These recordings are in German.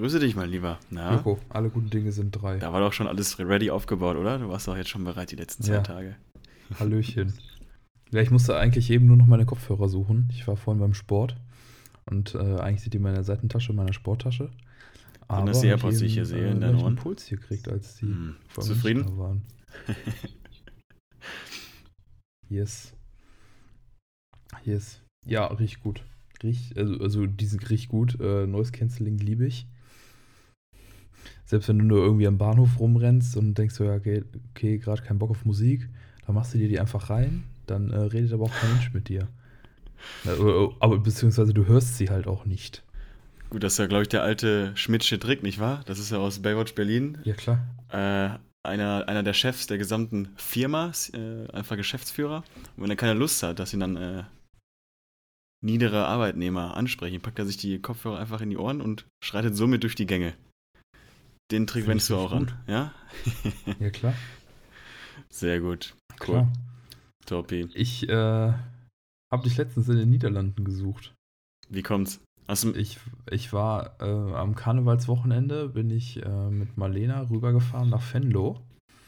Grüße dich, mein Lieber. Na? Joko, alle guten Dinge sind drei. Da war doch schon alles ready aufgebaut, oder? Du warst doch jetzt schon bereit die letzten zwei ja. Tage. Hallöchen. Ja, ich musste eigentlich eben nur noch meine Kopfhörer suchen. Ich war vorhin beim Sport und äh, eigentlich sind die in meiner Seitentasche, in meiner Sporttasche. Aber das die ich hier sehe, äh, in deinen Ohren. Puls hier gekriegt, als die hm. Zufrieden? waren. yes. Yes. Ja, riecht gut. Riecht, also, also diesen riecht gut. Äh, Noise Cancelling liebe ich. Selbst wenn du nur irgendwie am Bahnhof rumrennst und denkst so, ja, okay, okay gerade keinen Bock auf Musik, dann machst du dir die einfach rein, dann äh, redet aber auch kein Mensch mit dir. Aber beziehungsweise du hörst sie halt auch nicht. Gut, das ist ja, glaube ich, der alte Schmidtsche Trick, nicht wahr? Das ist ja aus Baywatch Berlin. Ja, klar. Äh, einer, einer der Chefs der gesamten Firma, äh, einfach Geschäftsführer. Und wenn er keine Lust hat, dass ihn dann äh, niedere Arbeitnehmer ansprechen, packt er sich die Kopfhörer einfach in die Ohren und schreitet somit durch die Gänge. Den Trick wendest du auch gut. an, ja? Ja, klar. Sehr gut. Cool. Klar. Topi. Ich äh, habe dich letztens in den Niederlanden gesucht. Wie kommt's? Also ich, ich war äh, am Karnevalswochenende, bin ich äh, mit Marlena rübergefahren nach Venlo.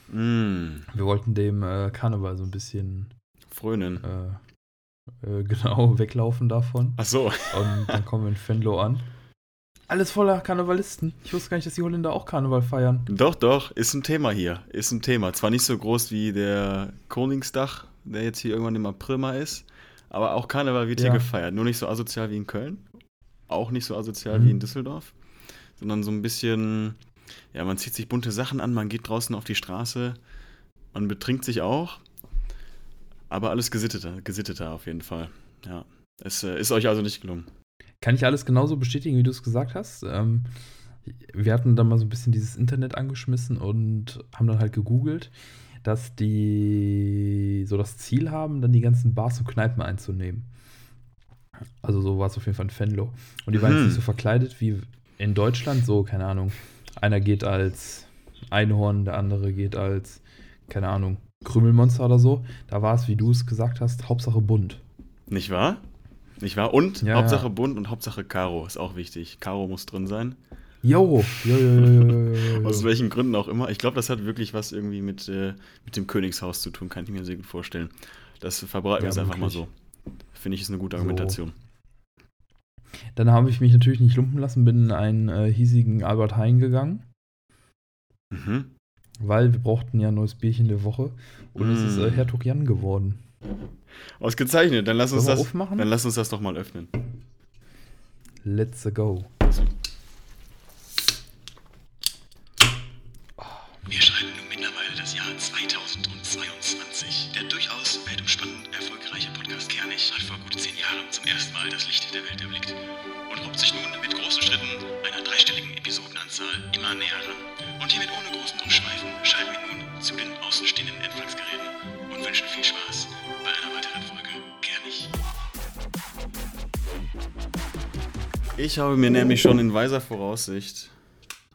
Mm. Wir wollten dem äh, Karneval so ein bisschen frönen. Äh, äh, genau, weglaufen davon. Ach so. Und dann kommen wir in Venlo an. Alles voller Karnevalisten. Ich wusste gar nicht, dass die Holländer auch Karneval feiern. Doch, doch, ist ein Thema hier. Ist ein Thema. Zwar nicht so groß wie der Koningsdach, der jetzt hier irgendwann im April mal ist, aber auch Karneval wird ja. hier gefeiert. Nur nicht so asozial wie in Köln auch nicht so asozial mhm. wie in Düsseldorf, sondern so ein bisschen, ja, man zieht sich bunte Sachen an, man geht draußen auf die Straße, man betrinkt sich auch, aber alles gesitteter, gesitteter auf jeden Fall. Ja, es äh, ist euch also nicht gelungen. Kann ich alles genauso bestätigen, wie du es gesagt hast. Ähm, wir hatten dann mal so ein bisschen dieses Internet angeschmissen und haben dann halt gegoogelt, dass die so das Ziel haben, dann die ganzen Bars und Kneipen einzunehmen. Also so war es auf jeden Fall in Fenlo. Und die waren hm. jetzt nicht so verkleidet wie in Deutschland, so, keine Ahnung. Einer geht als Einhorn, der andere geht als, keine Ahnung, Krümelmonster oder so. Da war es, wie du es gesagt hast, Hauptsache bunt. Nicht wahr? Nicht wahr? Und ja, Hauptsache ja. bunt und Hauptsache Karo ist auch wichtig. Karo muss drin sein. Jo, jo, jo, jo, jo Aus welchen Gründen auch immer. Ich glaube, das hat wirklich was irgendwie mit, äh, mit dem Königshaus zu tun, kann ich mir sehr gut vorstellen. Das verbreiten wir jetzt einfach mal so. Finde ich, ist eine gute Argumentation. So. Dann habe ich mich natürlich nicht lumpen lassen, bin in einen äh, hiesigen Albert Heijn gegangen. Mhm. Weil wir brauchten ja ein neues Bierchen der Woche. Und mm. es ist äh, mhm. Hertog Jan geworden. Ausgezeichnet, dann lass uns das aufmachen. Dann lass uns das doch mal öffnen. Let's go. Wir schreiben nun mittlerweile das Jahr 2022. Der durchaus weltumspannend erfolgreiche Podcast Kernig hat vor gut zehn Jahren zum ersten Mal das Licht der Welt erblickt und robbt sich nun mit großen Schritten einer dreistelligen Episodenanzahl immer näher Ich habe mir nämlich schon in weiser Voraussicht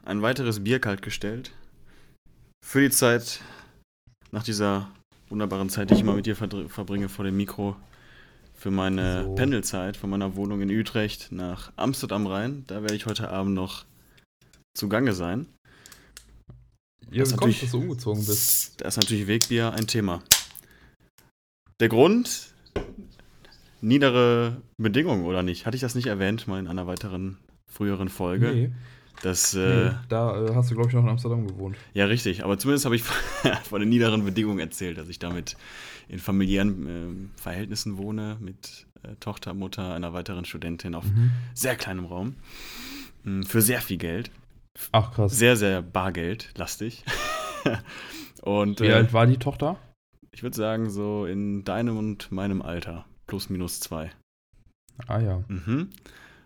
ein weiteres Bier kalt gestellt für die Zeit, nach dieser wunderbaren Zeit, die ich immer mit dir verbringe vor dem Mikro, für meine so. Pendelzeit von meiner Wohnung in Utrecht nach Amsterdam rein. Da werde ich heute Abend noch zugange sein. Ja, wie kommt, dass du umgezogen bist? Da ist natürlich Wegbier ein Thema. Der Grund, niedere Bedingungen oder nicht? Hatte ich das nicht erwähnt, mal in einer weiteren früheren Folge? Nee. Das, äh, da äh, hast du, glaube ich, noch in Amsterdam gewohnt. Ja, richtig. Aber zumindest habe ich von den niederen Bedingungen erzählt, dass ich damit in familiären äh, Verhältnissen wohne, mit äh, Tochter, Mutter, einer weiteren Studentin auf mhm. sehr kleinem Raum. Hm, für sehr viel Geld. Ach, krass. Sehr, sehr bargeldlastig. und, Wie äh, alt war die Tochter? Ich würde sagen, so in deinem und meinem Alter. Plus, minus zwei. Ah, ja. Mhm.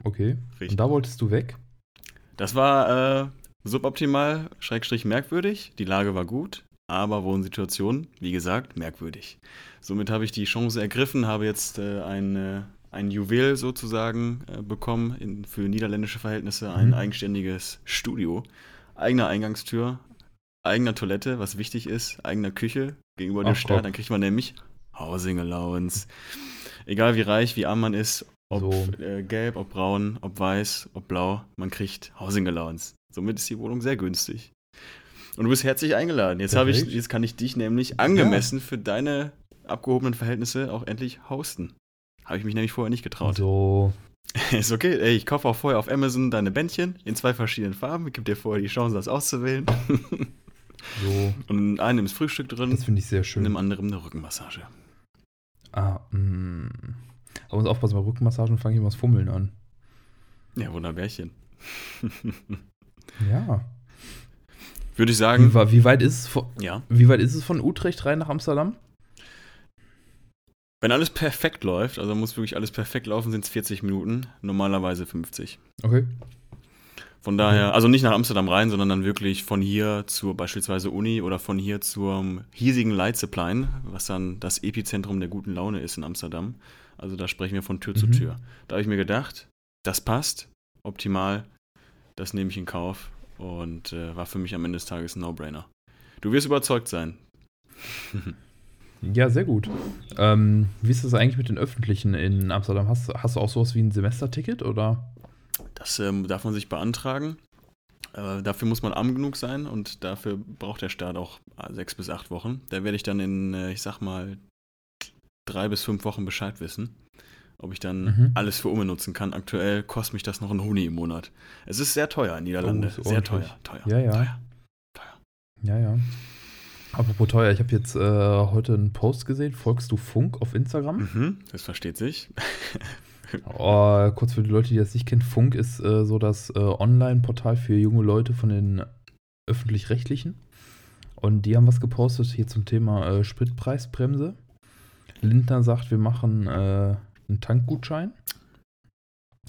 Okay. Richtig. Und da wolltest du weg? Das war äh, suboptimal, schrägstrich merkwürdig. Die Lage war gut, aber Wohnsituation, wie gesagt, merkwürdig. Somit habe ich die Chance ergriffen, habe jetzt äh, ein, äh, ein Juwel sozusagen äh, bekommen in, für niederländische Verhältnisse, ein mhm. eigenständiges Studio. Eigener Eingangstür, eigener Toilette, was wichtig ist, eigener Küche gegenüber Ach, dem Staat. Dann kriegt man nämlich Housing Allowance. Egal wie reich, wie arm man ist, Ob So. äh, gelb, ob braun, ob weiß, ob blau, man kriegt Housing Allowance. Somit ist die Wohnung sehr günstig. Und du bist herzlich eingeladen. Jetzt, habe ich, jetzt kann ich dich nämlich angemessen für deine abgehobenen Verhältnisse auch endlich hosten. Habe ich mich nämlich vorher nicht getraut. So, Ist okay. Ey, ich kaufe auch vorher auf Amazon deine Bändchen in zwei verschiedenen Farben. Ich gebe dir vorher die Chance, das auszuwählen. so, Und in einem ist Frühstück drin, das finde ich sehr in schön. dem anderen eine Rückenmassage. Ah, mh. Aber muss aufpassen, bei Rückenmassagen fange ich immer das Fummeln an. Ja, Wunderbärchen. Ja. Würde ich Wie, sagen, wa- wie, weit ist es von, ja. wie weit ist es von Utrecht rein nach Amsterdam? Wenn alles perfekt läuft, also muss wirklich alles perfekt laufen, sind es 40 Minuten, normalerweise 50. Okay. Von daher, also nicht nach Amsterdam rein, sondern dann wirklich von hier zur beispielsweise Uni oder von hier zum hiesigen Leitzeplein, was dann das Epizentrum der guten Laune ist in Amsterdam. Also da sprechen wir von Tür zu Mhm. Tür. Da habe ich mir gedacht, das passt, optimal, das nehme ich in Kauf und äh, war für mich am Ende des Tages ein No-Brainer. Du wirst überzeugt sein. Ja, sehr gut. Ähm, wie ist das eigentlich mit den Öffentlichen in Amsterdam? Hast, hast du auch sowas wie ein Semesterticket oder? Das ähm, darf man sich beantragen. Äh, dafür muss man arm genug sein und dafür braucht der Staat auch äh, sechs bis acht Wochen. Da werde ich dann in, äh, ich sag mal, drei bis fünf Wochen Bescheid wissen, ob ich dann Mhm. alles für Umme nutzen kann. Aktuell kostet mich das noch ein Huni im Monat. Es ist sehr teuer in Niederlande. Oh, sehr teuer, teuer. Ja, ja. Teuer. Ja, ja. Apropos teuer, ich habe jetzt äh, heute einen Post gesehen. Folgst du Funk auf Instagram? Mhm, das versteht sich. Oh, kurz für die Leute, die das nicht kennen, Funk ist äh, so das äh, Online-Portal für junge Leute von den öffentlich-rechtlichen. Und die haben was gepostet hier zum Thema äh, Spritpreisbremse. Lindner sagt, wir machen äh, einen Tankgutschein.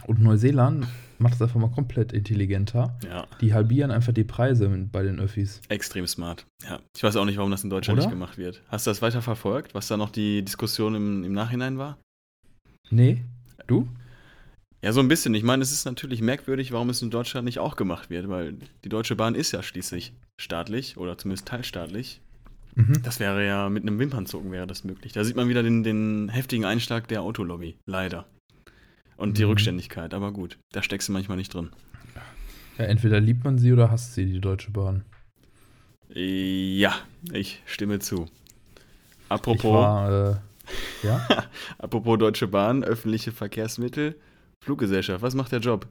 Und Neuseeland macht es einfach mal komplett intelligenter. Ja, Die halbieren einfach die Preise bei den Öffis. extrem smart. Ja, ich weiß auch nicht, warum das in Deutschland Oder? nicht gemacht wird. Hast du das weiter verfolgt, was da noch die Diskussion im, im Nachhinein war? Nee? Du? Ja, so ein bisschen. Ich meine, es ist natürlich merkwürdig, warum es in Deutschland nicht auch gemacht wird, weil die Deutsche Bahn ist ja schließlich staatlich oder zumindest teilstaatlich. Mhm. Das wäre ja mit einem Wimpernzucken wäre das möglich. Da sieht man wieder den, den heftigen Einschlag der Autolobby, leider. Und die Mhm. Rückständigkeit, aber gut, da steckst du manchmal nicht drin. Ja, entweder liebt man sie oder hasst sie, die Deutsche Bahn. Ja, ich stimme zu. Ich Apropos, war, äh, ja? apropos Deutsche Bahn, öffentliche Verkehrsmittel, Fluggesellschaft, was macht der Job?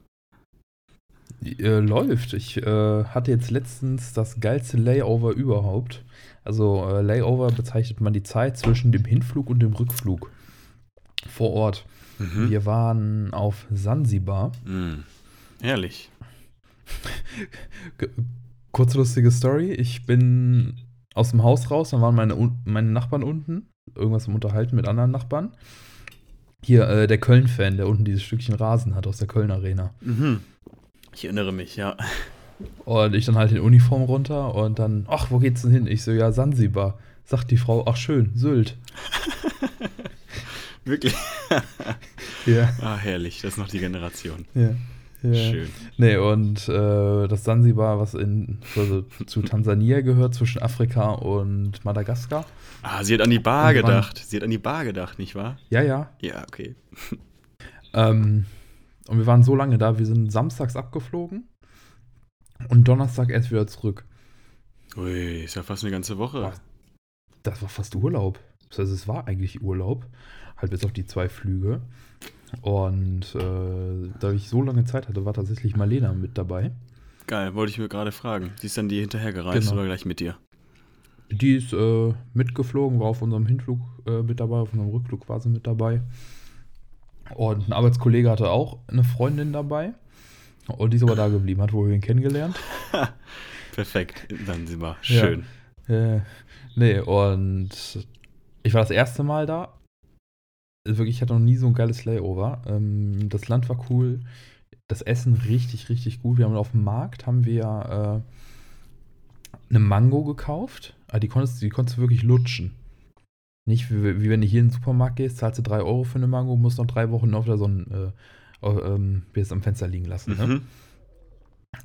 Äh, läuft. Ich äh, hatte jetzt letztens das geilste Layover überhaupt. Also äh, Layover bezeichnet man die Zeit zwischen dem Hinflug und dem Rückflug vor Ort. Mhm. Wir waren auf Sansibar. Mm. Herrlich. Ge- Kurze lustige Story. Ich bin aus dem Haus raus, dann waren meine, meine Nachbarn unten. Irgendwas im Unterhalten mit anderen Nachbarn. Hier, äh, der Köln-Fan, der unten dieses Stückchen Rasen hat aus der Köln Arena. Mhm. Ich erinnere mich, ja. Und ich dann halt in Uniform runter und dann, ach, wo geht's denn hin? Ich so, ja, Sansibar. Sagt die Frau, ach schön, Sylt. Wirklich. Ja, Ah, herrlich, das ist noch die Generation. ja. Ja. Schön. Nee, und äh, das Sansibar, was in, also zu Tansania gehört, zwischen Afrika und Madagaskar. Ah, sie hat an die Bar Und wir waren- gedacht. Sie hat an die Bar gedacht, nicht wahr? Ja, ja. Ja, okay. Ähm, und wir waren so lange da, wir sind samstags abgeflogen und Donnerstag erst wieder zurück. Ui, ist ja fast eine ganze Woche. Das war fast Urlaub. Das heißt, es war eigentlich Urlaub. Halt bis auf die zwei Flüge. Und äh, da ich so lange Zeit hatte, war tatsächlich Marlena mit dabei. Geil, wollte ich mir gerade fragen. Sie ist dann die hinterhergereist Genau. oder gleich mit dir? Die ist äh, mitgeflogen, war auf unserem Hinflug äh, mit dabei, auf unserem Rückflug sie mit dabei. Und ein Arbeitskollege hatte auch eine Freundin dabei. Und die ist aber da geblieben, hat wohl ihn kennengelernt. Perfekt, dann sind wir. Ja. Schön. Äh, nee, und ich war das erste Mal da. Wirklich, ich hatte noch nie so ein geiles Layover. Ähm, das Land war cool. Das Essen richtig, richtig gut. Wir haben auf dem Markt haben wir äh, eine Mango gekauft. Aber die konntest, die konntest du wirklich lutschen. Nicht wie, wie wenn du hier in den Supermarkt gehst, zahlst du 3 Euro für eine Mango, musst noch drei Wochen auf der Sonne, äh, ähm, es am Fenster liegen lassen. Ne? Mhm.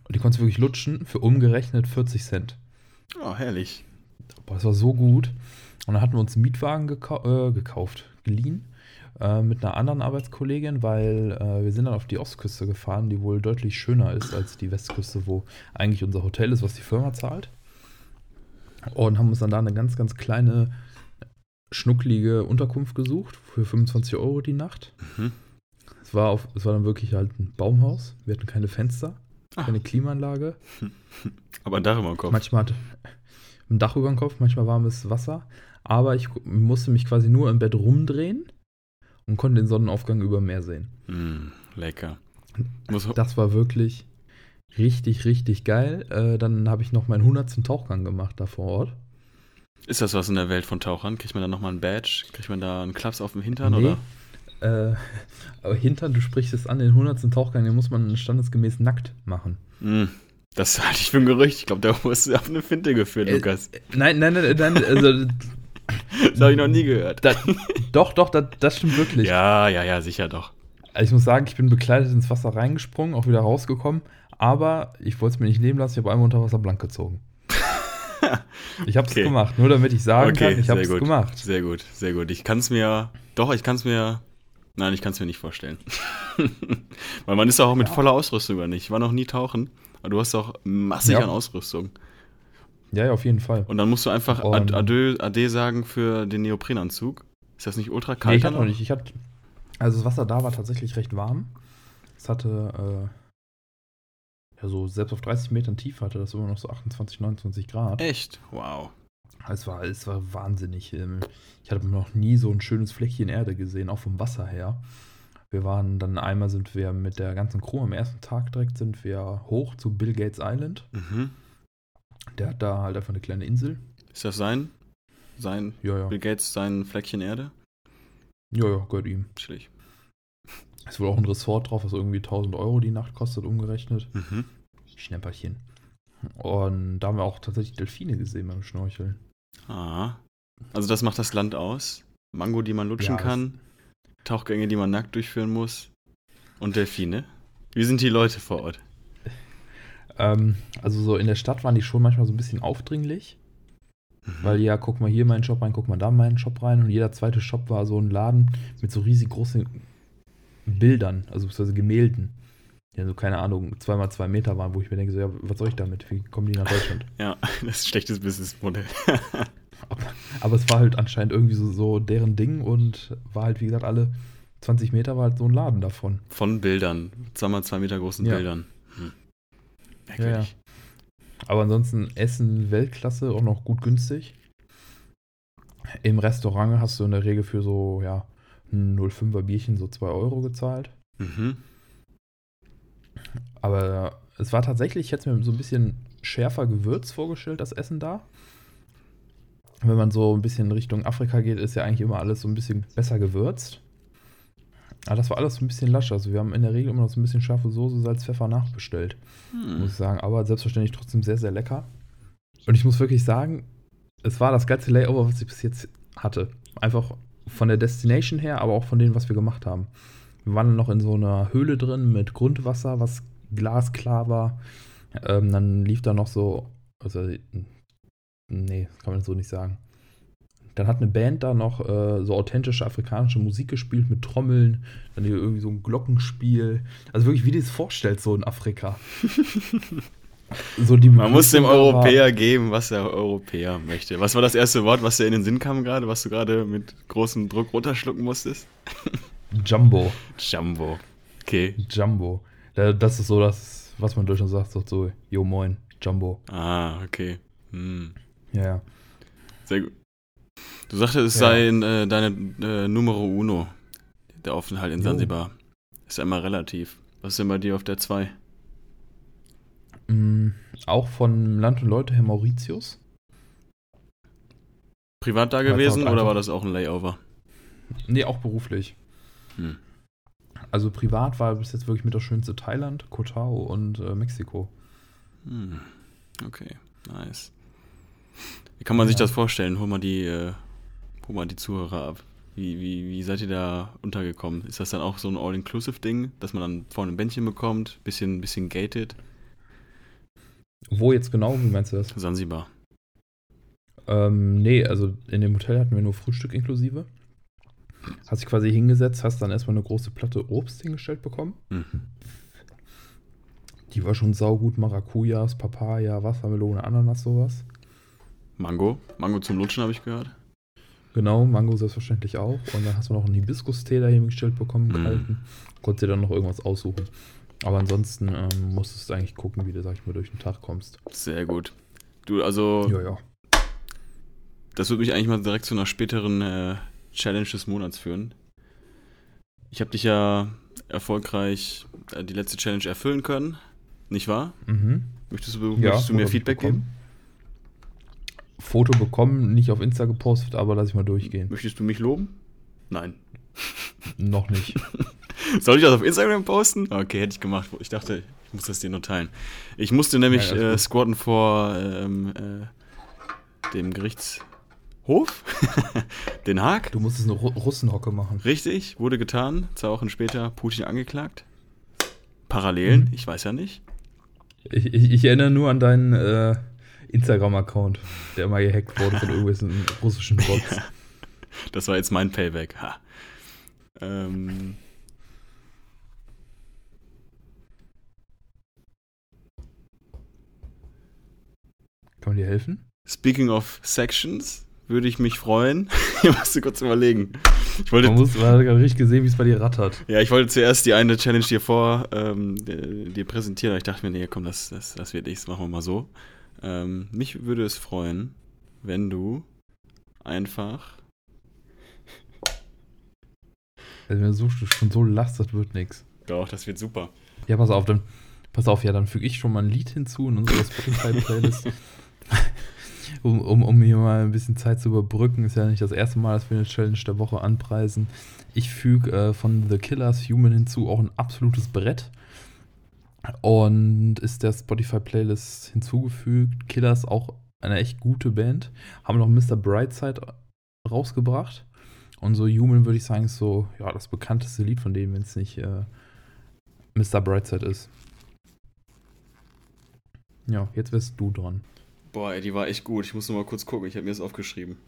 Und die konntest du wirklich lutschen für umgerechnet 40 Cent. Oh, herrlich. Boah, das war so gut. Und dann hatten wir uns einen Mietwagen gekau äh, gekauft, geliehen. Äh, mit einer anderen Arbeitskollegin, weil äh, wir sind dann auf die Ostküste gefahren, die wohl deutlich schöner ist als die Westküste, wo eigentlich unser Hotel ist, was die Firma zahlt. Und haben uns dann da eine ganz, ganz kleine, schnucklige Unterkunft gesucht für 25 Euro die Nacht. Mhm. Es war, auf, es war dann wirklich halt ein Baumhaus. Wir hatten keine Fenster, Ah. keine Klimaanlage. Aber ein Dach über dem Kopf. Manchmal hatte ein Dach über dem Kopf, manchmal warmes Wasser. Aber ich musste mich quasi nur im Bett rumdrehen und konnte den Sonnenaufgang über Meer sehen. Mm, lecker. Das war wirklich richtig, richtig geil. Äh, dann habe ich noch meinen 100. Tauchgang gemacht da vor Ort. ist das was in der Welt von Tauchern? Kriegt man da nochmal ein Badge? Kriegt man da einen Klaps auf dem Hintern? Nee. Oder? Äh, aber Hintern, du sprichst es an, den 100. Tauchgang, den muss man standesgemäß nackt machen. Mm, das halte ich für ein Gerücht. Ich glaube, da wurdest du auf eine Finte geführt, Äh, Lukas. Nein, nein, nein, nein also, Das habe ich noch nie gehört. da, doch, doch, das, das stimmt wirklich. Ja, ja, ja, sicher doch. Also ich muss sagen, ich bin bekleidet ins Wasser reingesprungen, auch wieder rausgekommen, aber ich wollte es mir nicht nehmen lassen, ich habe einmal unter Wasser blank gezogen. Ich habe es Okay. gemacht, nur damit ich sagen Okay, kann, ich habe es gemacht. Sehr gut, sehr gut. Ich kann es mir, doch, ich kann es mir, nein, ich kann es mir nicht vorstellen. Weil man ist auch mit Ja. voller Ausrüstung, oder nicht? Ich war noch nie tauchen, aber du hast auch massig Ja. an Ausrüstung. Ja, ja, auf jeden Fall. Und dann musst du einfach Und- Ad- Adieu, Ade sagen für den Neoprenanzug. Ist das nicht ultra Nee, kalt? ich hatte noch nicht. Ich hatte, also das Wasser da war tatsächlich recht warm. Es hatte, äh, ja, so selbst auf 30 Metern Tiefe hatte das immer noch so 28, 29 Grad. Echt? Wow. Es war, es war wahnsinnig. ähm, Ich hatte noch nie so ein schönes Fleckchen Erde gesehen, auch vom Wasser her. Wir waren dann einmal sind wir mit der ganzen Crew am ersten Tag direkt sind wir hoch zu Bill Gates Island. Mhm. Der hat da halt einfach eine kleine Insel. Ist das sein? Sein, Ja, ja. Bill Gates, sein Fleckchen Erde? Ja, ja, gehört ihm. Chillig. Ist wohl auch ein Resort drauf, was irgendwie 1000 Euro die Nacht kostet, umgerechnet. Mhm. Schnäpperchen. Und da haben wir auch tatsächlich Delfine gesehen beim Schnorcheln. Ah. Also das macht das Land aus. Mango, die man lutschen Ja, kann. Tauchgänge, die man nackt durchführen muss. Und Delfine. Wie sind die Leute vor Ort? Ähm, also so in der Stadt waren die schon manchmal so ein bisschen aufdringlich. Mhm. Weil ja, guck mal hier meinen Shop rein, guck mal da meinen Shop rein. Und jeder zweite Shop war so ein Laden mit so riesig großen Bildern, also beziehungsweise Gemälden. Die so, keine Ahnung, zweimal zwei Meter waren, wo ich mir denke, so, ja, was soll ich damit? Wie kommen die nach Deutschland? Ja, das ist ein schlechtes Businessmodell. Aber es war halt anscheinend irgendwie so, so deren Ding und war halt, wie gesagt, alle 20 Meter war halt so ein Laden davon. Von Bildern. Zweimal zwei Meter großen Ja. Bildern. Hm. Ja. Merkwürdig. Aber ansonsten Essen Weltklasse, auch noch gut günstig. Im Restaurant hast du in der Regel für so, ja, ein 05er Bierchen so 2 Euro gezahlt. Mhm. Aber es war tatsächlich, ich hätte es mir so ein bisschen schärfer gewürzt vorgestellt, das Essen da. Wenn man so ein bisschen Richtung Afrika geht, ist ja eigentlich immer alles so ein bisschen besser gewürzt. Aber das war alles so ein bisschen lasch. Also wir haben in der Regel immer noch so ein bisschen scharfe Soße, Salz, Pfeffer nachbestellt. Hm. muss ich sagen. Aber selbstverständlich trotzdem sehr, sehr lecker. Und ich muss wirklich sagen, es war das geilste Layover, was ich bis jetzt hatte. Einfach von der Destination her, aber auch von dem, was wir gemacht haben. Wir waren dann noch in so einer Höhle drin mit Grundwasser, was glasklar war. Ähm, dann lief da noch so, also, nee, das kann man so nicht sagen. Dann hat eine Band da noch äh, so authentische afrikanische Musik gespielt mit Trommeln, dann hier irgendwie so ein Glockenspiel. Also wirklich, wie du es vorstellst, so in Afrika. so die Man muss dem war- Europäer geben, was der Europäer möchte. Was war das erste Wort, was dir in den Sinn kam gerade, was du gerade mit großem Druck runterschlucken musstest? Jumbo. Jumbo. Okay. Jumbo. Da- Das ist so das, was man in Deutschland sagt, so, so yo moin, Jumbo. Ah, okay. Hm. Ja, ja. Sehr gut. Du sagtest, es Ja. sei äh, deine äh, Numero Uno, der Aufenthalt in. Sansibar. Ist ja immer relativ. Was ist denn bei dir auf der 2? Mm, auch von Land und Leute her Mauritius. Privat da gewesen oder war das auch ein Layover? Nee, auch beruflich. Hm. Also privat war bis jetzt wirklich mit das schönste Thailand, Koh Tao und äh, Mexiko. Hm. Okay, nice. Wie kann man sich Ja. das vorstellen? Hol mal die, äh, hol mal die Zuhörer ab. Wie, wie, wie seid ihr da untergekommen? Ist das dann auch so ein All-Inclusive-Ding, dass man dann vorne ein Bändchen bekommt, bisschen, bisschen gated? Wo jetzt genau, wie meinst du das? Sansibar. Ähm, nee, also in dem Hotel hatten wir nur Frühstück inklusive. Hast dich quasi hingesetzt, hast dann erstmal eine große Platte Obst hingestellt bekommen. Mhm. Die war schon saugut. Maracujas, Papaya, Wassermelone, Ananas, sowas. Mango. Mango zum Lutschen habe ich gehört. Genau, Mango selbstverständlich auch. Und dann hast du noch einen Hibiskus-Tee da hingestellt bekommen, Mhm. gehalten. Konntest dir dann noch irgendwas aussuchen. Aber ansonsten ähm, musstest du eigentlich gucken, wie du, sag ich mal, durch den Tag kommst. Sehr gut. Du, also, Ja, ja. das würde mich eigentlich mal direkt zu einer späteren äh, Challenge des Monats führen. Ich habe dich ja erfolgreich äh, die letzte Challenge erfüllen können, nicht wahr? Mhm. Möchtest du, Ja, möchtest du mir Feedback geben? Foto bekommen, nicht auf Insta gepostet, aber lass ich mal durchgehen. Möchtest du mich loben? Nein. Noch nicht. Soll ich das auf Instagram posten? Okay, hätte ich gemacht. Ich dachte, ich muss das dir nur teilen. Ich musste nämlich Ja, äh, squatten vor ähm, äh, dem Gerichtshof, Den Haag. Du musstest eine Ru Russenhocke machen. Richtig, wurde getan. Zwei Wochen später Putin angeklagt. Parallelen, Mhm. ich weiß ja nicht. Ich, ich, ich erinnere nur an deinen äh, Instagram-Account, der mal gehackt wurde von irgendwelchen russischen Bots. Das war jetzt mein Payback. Ha. Ähm, Kann man dir helfen? speaking of Sections, würde ich mich freuen. Hier musst du kurz überlegen. Ich wollte, Man muss, man hat gerade richtig gesehen, wie es bei dir rattert. ja, ich wollte zuerst die eine Challenge dir vor ähm, dir dir präsentieren, aber ich dachte mir, nee, komm, das, das, das wird nichts, machen wir mal so. Ähm, mich würde es freuen, wenn du einfach. Also, wenn du so, schon so lachst, das wird nichts. Doch, das wird super. Ja, pass auf, dann, pass auf, ja, dann füge ich schon mal ein Lied hinzu in unsere Spotify-Playlist. um, um, um hier mal ein bisschen Zeit zu überbrücken. Ist ja nicht das erste Mal, dass wir eine Challenge der Woche anpreisen. Ich füge äh, von The Killers Human hinzu auch ein absolutes Brett. Und ist der Spotify-Playlist hinzugefügt. Killers auch eine echt gute Band. Haben noch Mr. Brightside rausgebracht. Und so Human würde ich sagen, ist so, ja, das bekannteste Lied von denen, wenn es nicht äh, Mr. Brightside ist. Ja, jetzt wärst du dran. Boah, ey, die war echt gut. Ich muss nur mal kurz gucken. Ich habe mir das aufgeschrieben.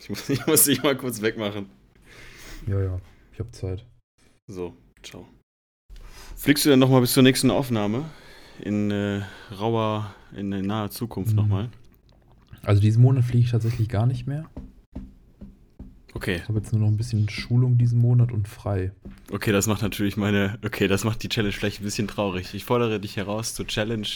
Ich muss, ich muss dich mal kurz wegmachen. Ja, ja, ich habe Zeit. So, ciao. Fliegst du denn nochmal bis zur nächsten Aufnahme? In äh, rauer, in äh, naher Zukunft Mhm. nochmal? Also diesen Monat fliege ich tatsächlich gar nicht mehr. Okay, Ich habe jetzt nur noch ein bisschen Schulung diesen Monat und frei. okay, das macht natürlich meine. Okay, das macht die Challenge vielleicht ein bisschen traurig. Ich fordere dich heraus zur Challenge.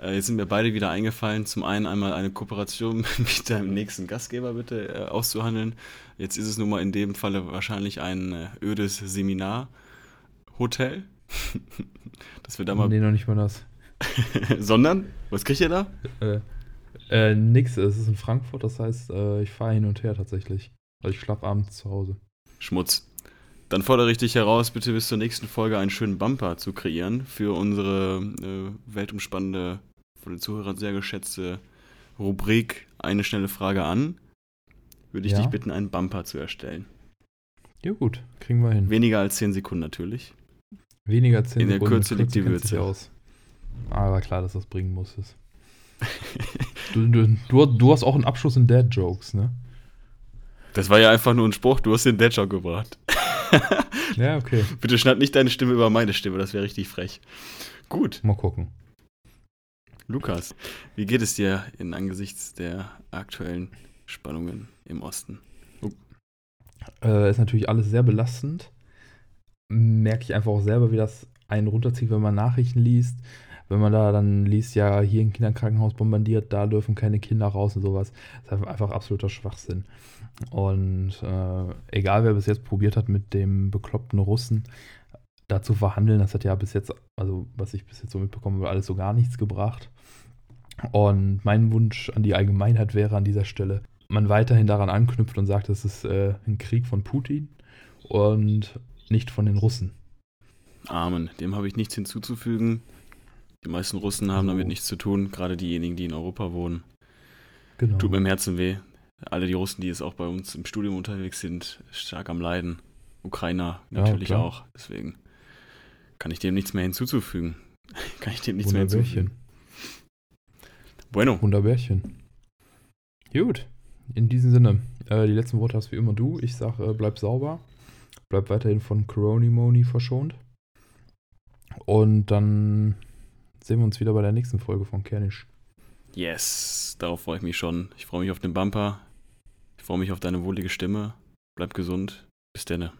Äh, jetzt sind mir beide wieder eingefallen. Zum einen einmal eine Kooperation mit deinem nächsten Gastgeber bitte äh, auszuhandeln. Jetzt ist es nun mal in dem Falle wahrscheinlich ein äh, ödes Seminarhotel. Dass wir da mal. Nee, noch nicht mal das. Sondern? Was kriegt ihr da? Äh, äh, nix, es ist in Frankfurt, das heißt, äh, ich fahre hin und her tatsächlich. Also ich schlafe abends zu Hause. Schmutz. Dann fordere ich dich heraus, bitte bis zur nächsten Folge einen schönen Bumper zu kreieren für unsere äh, weltumspannende, von den Zuhörern sehr geschätzte Rubrik Eine schnelle Frage an. Würde ich Ja. dich bitten, einen Bumper zu erstellen. Ja gut, kriegen wir hin. Weniger als 10 Sekunden natürlich. Weniger 10 In der. Kürze liegt die Würze. Aus. Aber klar, dass das bringen musstest. Du, du, du, hast auch einen Abschluss in Dad Jokes, ne? Das war ja einfach nur ein Spruch, du hast den Deadjoke gebracht. Ja, okay. Bitte schneid nicht deine Stimme über meine Stimme, das wäre richtig frech. Gut, Mal gucken. Lukas, wie geht es dir in angesichts der aktuellen Spannungen im Osten? Äh, ist natürlich alles sehr belastend. Merke ich einfach auch selber, wie das einen runterzieht, wenn man Nachrichten liest. Wenn man da dann liest, ja, hier ein Kinderkrankenhaus bombardiert, da dürfen keine Kinder raus und sowas. Das ist einfach absoluter Schwachsinn. Und äh, egal, wer bis jetzt probiert hat, mit dem bekloppten Russen da zu verhandeln, das hat ja bis jetzt, also was ich bis jetzt so mitbekommen habe, alles so gar nichts gebracht. Und mein Wunsch an die Allgemeinheit wäre an dieser Stelle, man weiterhin daran anknüpft und sagt, es ist äh, ein Krieg von Putin und nicht von den Russen. Amen. Dem habe ich nichts hinzuzufügen. Die meisten Russen haben So. damit nichts zu tun, gerade diejenigen, die in Europa wohnen. Genau. Tut mir im Herzen weh. Alle die Russen, die jetzt auch bei uns im Studium unterwegs sind, stark am Leiden. Ukrainer Ja, natürlich klar. auch. Deswegen kann ich dem nichts mehr hinzuzufügen. kann ich dem nichts mehr Wunderbärchen. hinzufügen. Bueno, Wunderbärchen. Gut. In diesem Sinne, äh, die letzten Worte hast wie immer du. Ich sage, äh, bleib sauber. Bleib weiterhin von Coronimoni verschont. Und dann sehen wir uns wieder bei der nächsten Folge von Kernisch. Yes, darauf freue ich mich schon. Ich freue mich auf den Bumper. Ich freue mich auf deine wohlige Stimme. Bleib gesund. Bis denne.